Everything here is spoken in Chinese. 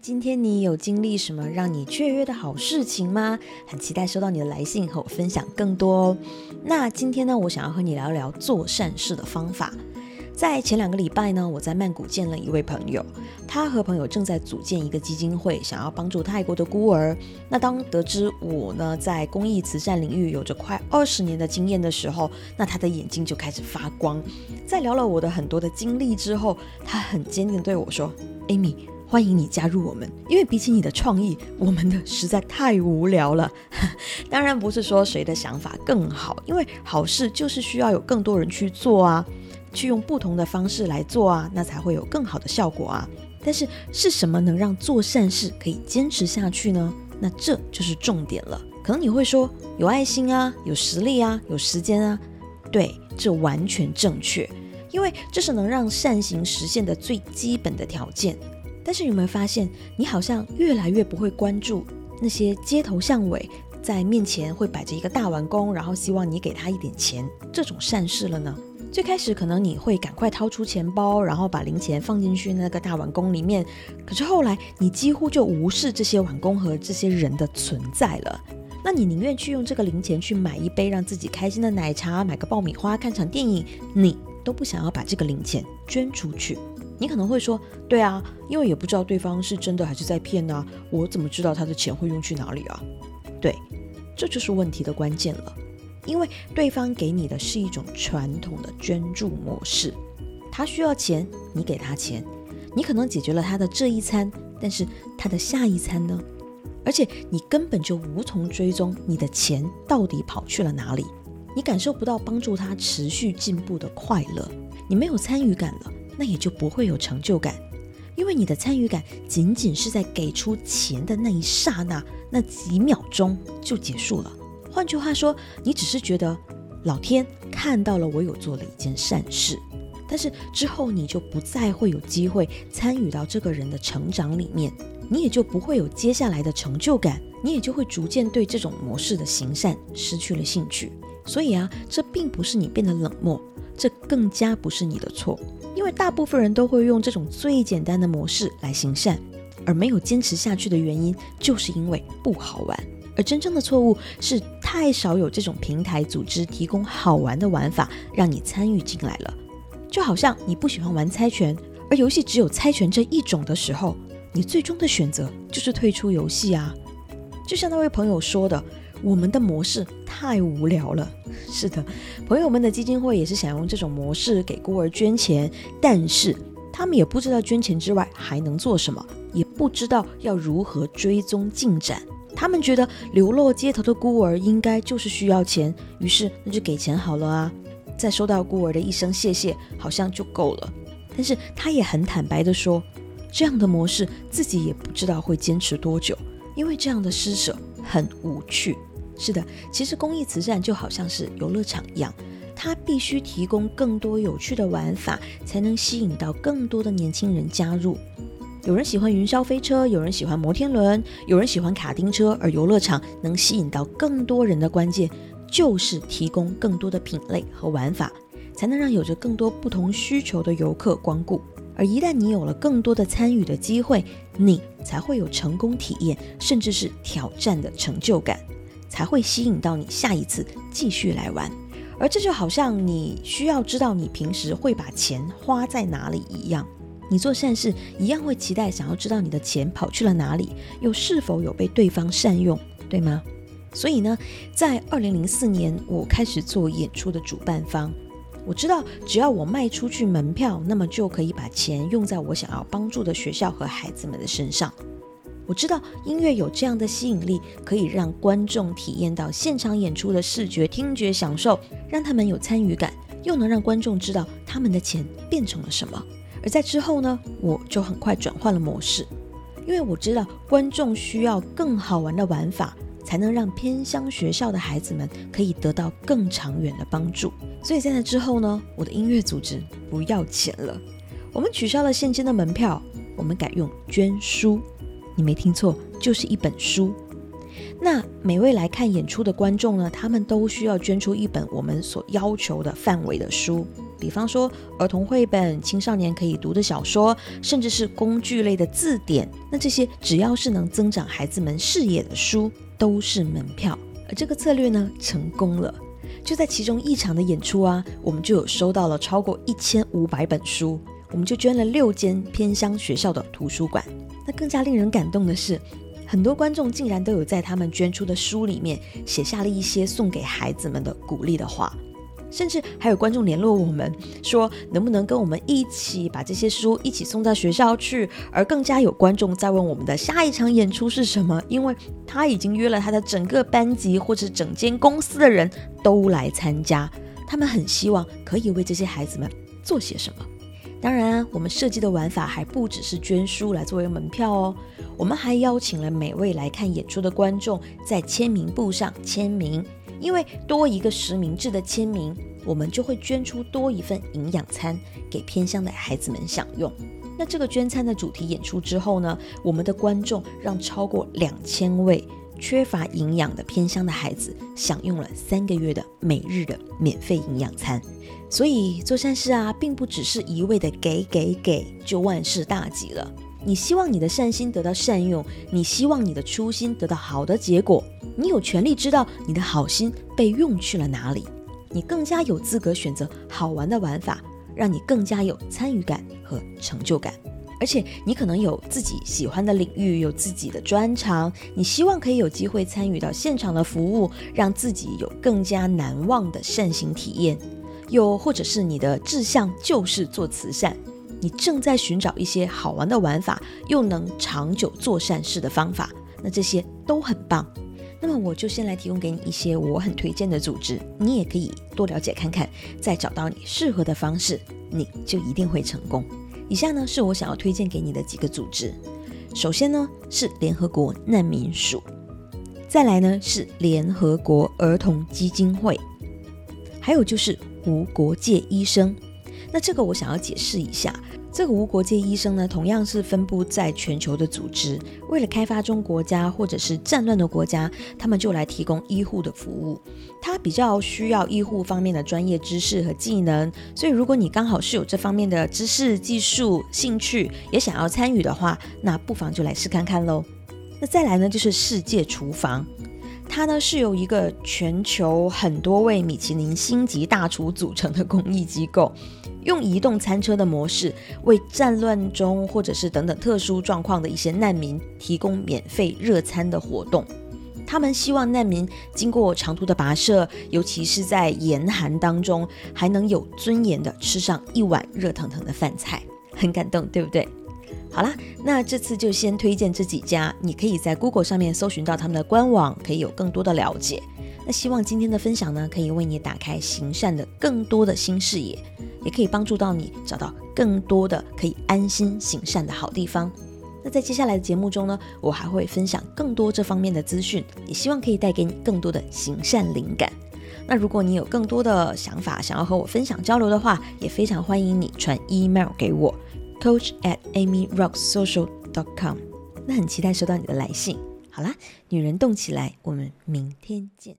今天你有经历什么让你雀跃的好事情吗？很期待收到你的来信和我分享更多哦。那今天呢，我想要和你聊聊做善事的方法。在前两个礼拜呢，我在曼谷见了一位朋友，他和朋友正在组建一个基金会，想要帮助泰国的孤儿。那当得知我呢在公益慈善领域有着快二十年的经验的时候，那他的眼睛就开始发光。在聊了我的很多的经历之后，他很坚定对我说：“Amy。”欢迎你加入我们，因为比起你的创意，我们的实在太无聊了。当然不是说谁的想法更好，因为好事就是需要有更多人去做啊，去用不同的方式来做啊，那才会有更好的效果啊。但是是什么能让做善事可以坚持下去呢？那这就是重点了。可能你会说有爱心啊，有实力啊，有时间啊。对，这完全正确，因为这是能让善行实现的最基本的条件。但是有没有发现，你好像越来越不会关注那些街头巷尾在面前会摆着一个大碗公，然后希望你给他一点钱这种善事了呢？最开始可能你会赶快掏出钱包，然后把零钱放进去那个大碗公里面，可是后来你几乎就无视这些碗公和这些人的存在了。那你宁愿去用这个零钱去买一杯让自己开心的奶茶，买个爆米花，看场电影，你都不想要把这个零钱捐出去。你可能会说，对啊，因为也不知道对方是真的还是在骗呢，我怎么知道他的钱会用去哪里啊？对，这就是问题的关键了，因为对方给你的是一种传统的捐助模式，他需要钱，你给他钱，你可能解决了他的这一餐，但是他的下一餐呢？而且你根本就无从追踪你的钱到底跑去了哪里，你感受不到帮助他持续进步的快乐，你没有参与感了。那也就不会有成就感，因为你的参与感仅仅是在给出钱的那一刹那，那几秒钟就结束了。换句话说，你只是觉得老天看到了我有做了一件善事，但是之后你就不再会有机会参与到这个人的成长里面，你也就不会有接下来的成就感，你也就会逐渐对这种模式的行善失去了兴趣。所以啊，这并不是你变得冷漠，这更加不是你的错。因为大部分人都会用这种最简单的模式来行善，而没有坚持下去的原因，就是因为不好玩。而真正的错误是太少有这种平台组织提供好玩的玩法，让你参与进来了。就好像你不喜欢玩猜拳，而游戏只有猜拳这一种的时候，你最终的选择就是退出游戏啊。就像那位朋友说的。我们的模式太无聊了。是的，朋友们的基金会也是想用这种模式给孤儿捐钱，但是他们也不知道捐钱之外还能做什么，也不知道要如何追踪进展。他们觉得流落街头的孤儿应该就是需要钱，于是那就给钱好了啊。再收到孤儿的一声谢谢，好像就够了。但是他也很坦白的说，这样的模式自己也不知道会坚持多久，因为这样的施舍很无趣。是的，其实公益慈善就好像是游乐场一样，它必须提供更多有趣的玩法，才能吸引到更多的年轻人加入。有人喜欢云霄飞车，有人喜欢摩天轮，有人喜欢卡丁车，而游乐场能吸引到更多人的关键，就是提供更多的品类和玩法，才能让有着更多不同需求的游客光顾。而一旦你有了更多的参与的机会，你才会有成功体验，甚至是挑战的成就感。才会吸引到你下一次继续来玩，而这就好像你需要知道你平时会把钱花在哪里一样，你做善事一样会期待想要知道你的钱跑去了哪里，又是否有被对方善用，对吗？所以呢，在二零零四年我开始做演出的主办方，我知道只要我卖出去门票，那么就可以把钱用在我想要帮助的学校和孩子们的身上。我知道音乐有这样的吸引力，可以让观众体验到现场演出的视觉、听觉享受，让他们有参与感，又能让观众知道他们的钱变成了什么。而在之后呢，我就很快转换了模式，因为我知道观众需要更好玩的玩法，才能让偏乡学校的孩子们可以得到更长远的帮助。所以在那之后呢，我的音乐组织不要钱了，我们取消了现金的门票，我们改用捐书。你没听错，就是一本书。那每位来看演出的观众呢，他们都需要捐出一本我们所要求的范围的书。比方说儿童绘本、青少年可以读的小说，甚至是工具类的字典。那这些只要是能增长孩子们视野的书，都是门票。而这个策略呢，成功了。就在其中一场的演出啊，我们就有收到了超过一千五百本书，我们就捐了六间偏乡学校的图书馆。更加令人感动的是，很多观众竟然都有在他们捐出的书里面写下了一些送给孩子们的鼓励的话。甚至还有观众联络我们说，能不能跟我们一起把这些书一起送到学校去？而更加有观众在问我们的下一场演出是什么，因为他已经约了他的整个班级或者整间公司的人都来参加，他们很希望可以为这些孩子们做些什么。当然，我们设计的玩法还不只是捐书来作为门票哦，我们还邀请了每位来看演出的观众在签名簿上签名。因为多一个实名制的签名，我们就会捐出多一份营养餐给偏乡的孩子们享用。那这个捐餐的主题演出之后呢，我们的观众让超过两千位缺乏营养的偏乡的孩子享用了三个月的每日的免费营养餐。所以做善事啊，并不只是一味的给给给就万事大吉了。你希望你的善心得到善用，你希望你的初心得到好的结果。你有权利知道你的好心被用去了哪里，你更加有资格选择好玩的玩法，让你更加有参与感和成就感。而且你可能有自己喜欢的领域，有自己的专长，你希望可以有机会参与到现场的服务，让自己有更加难忘的善行体验。又或者是你的志向就是做慈善，你正在寻找一些好玩的玩法，又能长久做善事的方法，那这些都很棒。那么我就先来提供给你一些我很推荐的组织，你也可以多了解看看，再找到你适合的方式，你就一定会成功。以下呢是我想要推荐给你的几个组织，首先呢是联合国难民署，再来呢是联合国儿童基金会，还有就是无国界医生。那这个我想要解释一下。这个无国界医生呢，同样是分布在全球的组织。为了开发中国家或者是战乱的国家，他们就来提供医护的服务。他比较需要医护方面的专业知识和技能，所以如果你刚好是有这方面的知识、技术、兴趣，也想要参与的话，那不妨就来试看看喽。那再来呢，就是世界厨房，它呢是由一个全球很多位米其林星级大厨组成的公益机构。用移动餐车的模式，为战乱中或者是等等特殊状况的一些难民提供免费热餐的活动。他们希望难民经过长途的跋涉，尤其是在严寒当中，还能有尊严的吃上一碗热腾腾的饭菜，很感动，对不对？好啦，那这次就先推荐这几家，你可以在 Google 上面搜寻到他们的官网，可以有更多的了解。那希望今天的分享呢，可以为你打开行善的更多的新视野。也可以帮助到你找到更多的可以安心行善的好地方。那在接下来的节目中呢，我还会分享更多这方面的资讯，也希望可以带给你更多的行善灵感。那如果你有更多的想法想要和我分享交流的话，也非常欢迎你传 email 给我，coach at amyrocksocial dot com。那很期待收到你的来信。好啦，女人动起来，我们明天见。